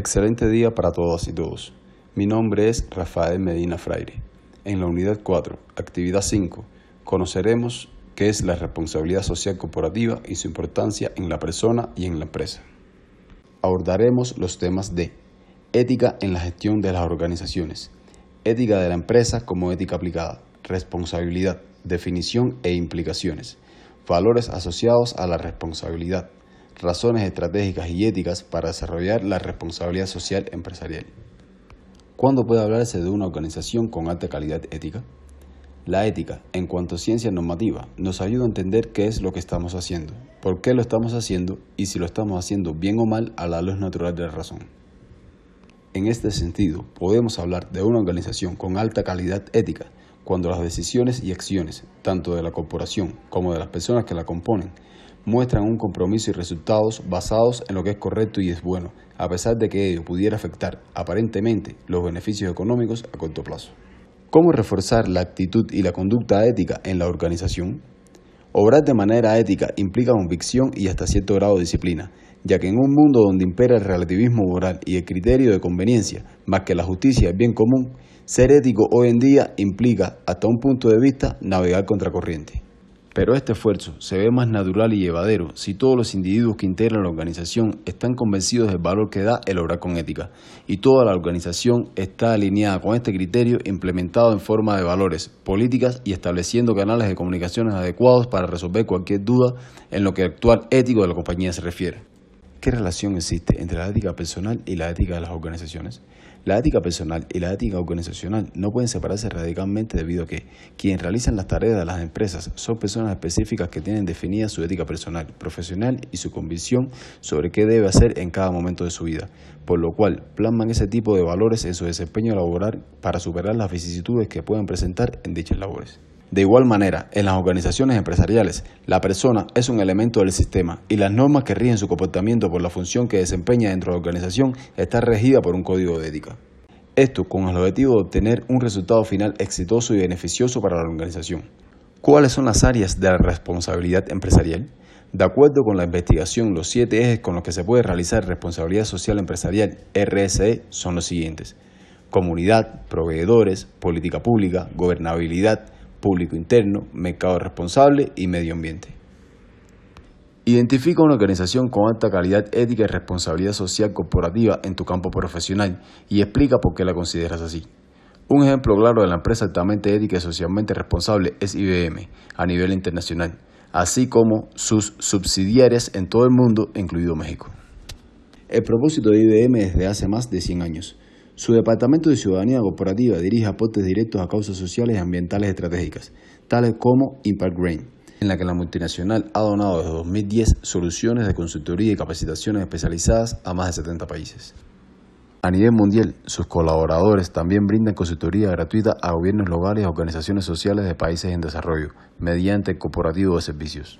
Excelente día para todas y todos. Mi nombre es Rafael Medina Fraire. En la unidad 4, actividad 5, conoceremos qué es la responsabilidad social corporativa y su importancia en la persona y en la empresa. Abordaremos los temas de ética en la gestión de las organizaciones, ética de la empresa como ética aplicada, responsabilidad, definición e implicaciones, valores asociados a la responsabilidad, razones estratégicas y éticas para desarrollar la responsabilidad social empresarial. ¿Cuándo puede hablarse de una organización con alta calidad ética? La ética, en cuanto a ciencia normativa, nos ayuda a entender qué es lo que estamos haciendo, por qué lo estamos haciendo y si lo estamos haciendo bien o mal a la luz natural de la razón. En este sentido, podemos hablar de una organización con alta calidad ética cuando las decisiones y acciones, tanto de la corporación como de las personas que la componen, muestran un compromiso y resultados basados en lo que es correcto y es bueno, a pesar de que ello pudiera afectar aparentemente los beneficios económicos a corto plazo. ¿Cómo reforzar la actitud y la conducta ética en la organización? Obrar de manera ética implica convicción y hasta cierto grado de disciplina, ya que en un mundo donde impera el relativismo moral y el criterio de conveniencia, más que la justicia el bien común, ser ético hoy en día implica, hasta un punto de vista, navegar contracorriente. Pero este esfuerzo se ve más natural y llevadero si todos los individuos que integran la organización están convencidos del valor que da el obrar con ética y toda la organización está alineada con este criterio implementado en forma de valores, políticas y estableciendo canales de comunicaciones adecuados para resolver cualquier duda en lo que el actual ético de la compañía se refiere. ¿Qué relación existe entre la ética personal y la ética de las organizaciones? La ética personal y la ética organizacional no pueden separarse radicalmente debido a que quienes realizan las tareas de las empresas son personas específicas que tienen definida su ética personal, profesional y su convicción sobre qué debe hacer en cada momento de su vida, por lo cual plasman ese tipo de valores en su desempeño laboral para superar las vicisitudes que puedan presentar en dichas labores. De igual manera, en las organizaciones empresariales, la persona es un elemento del sistema y las normas que rigen su comportamiento por la función que desempeña dentro de la organización está regida por un código de ética. Esto con el objetivo de obtener un resultado final exitoso y beneficioso para la organización. ¿Cuáles son las áreas de la responsabilidad empresarial? De acuerdo con la investigación, los siete ejes con los que se puede realizar responsabilidad social empresarial RSE son los siguientes. Comunidad, proveedores, política pública, gobernabilidad, público interno, mercado responsable y medio ambiente. Identifica una organización con alta calidad ética y responsabilidad social corporativa en tu campo profesional y explica por qué la consideras así. Un ejemplo claro de la empresa altamente ética y socialmente responsable es IBM a nivel internacional, así como sus subsidiarias en todo el mundo, incluido México. El propósito de IBM es de hace más de 100 años su Departamento de Ciudadanía Corporativa dirige aportes directos a causas sociales y ambientales estratégicas, tales como Impact Grain, en la que la multinacional ha donado desde 2010 soluciones de consultoría y capacitaciones especializadas a más de 70 países. A nivel mundial, sus colaboradores también brindan consultoría gratuita a gobiernos locales y organizaciones sociales de países en desarrollo, mediante el corporativo de servicios.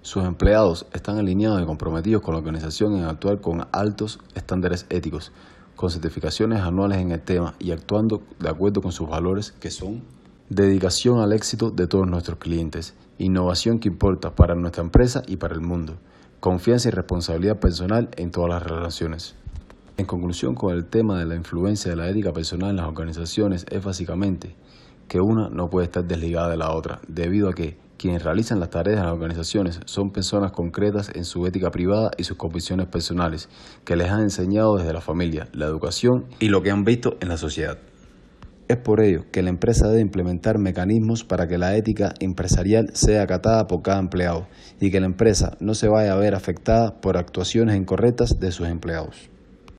Sus empleados están alineados y comprometidos con la organización en actuar con altos estándares éticos, con certificaciones anuales en el tema y actuando de acuerdo con sus valores que son dedicación al éxito de todos nuestros clientes, innovación que importa para nuestra empresa y para el mundo, confianza y responsabilidad personal en todas las relaciones. En conclusión con el tema de la influencia de la ética personal en las organizaciones es básicamente que una no puede estar desligada de la otra, debido a que quienes realizan las tareas de las organizaciones son personas concretas en su ética privada y sus convicciones personales, que les han enseñado desde la familia, la educación y lo que han visto en la sociedad. Es por ello que la empresa debe implementar mecanismos para que la ética empresarial sea acatada por cada empleado y que la empresa no se vaya a ver afectada por actuaciones incorrectas de sus empleados.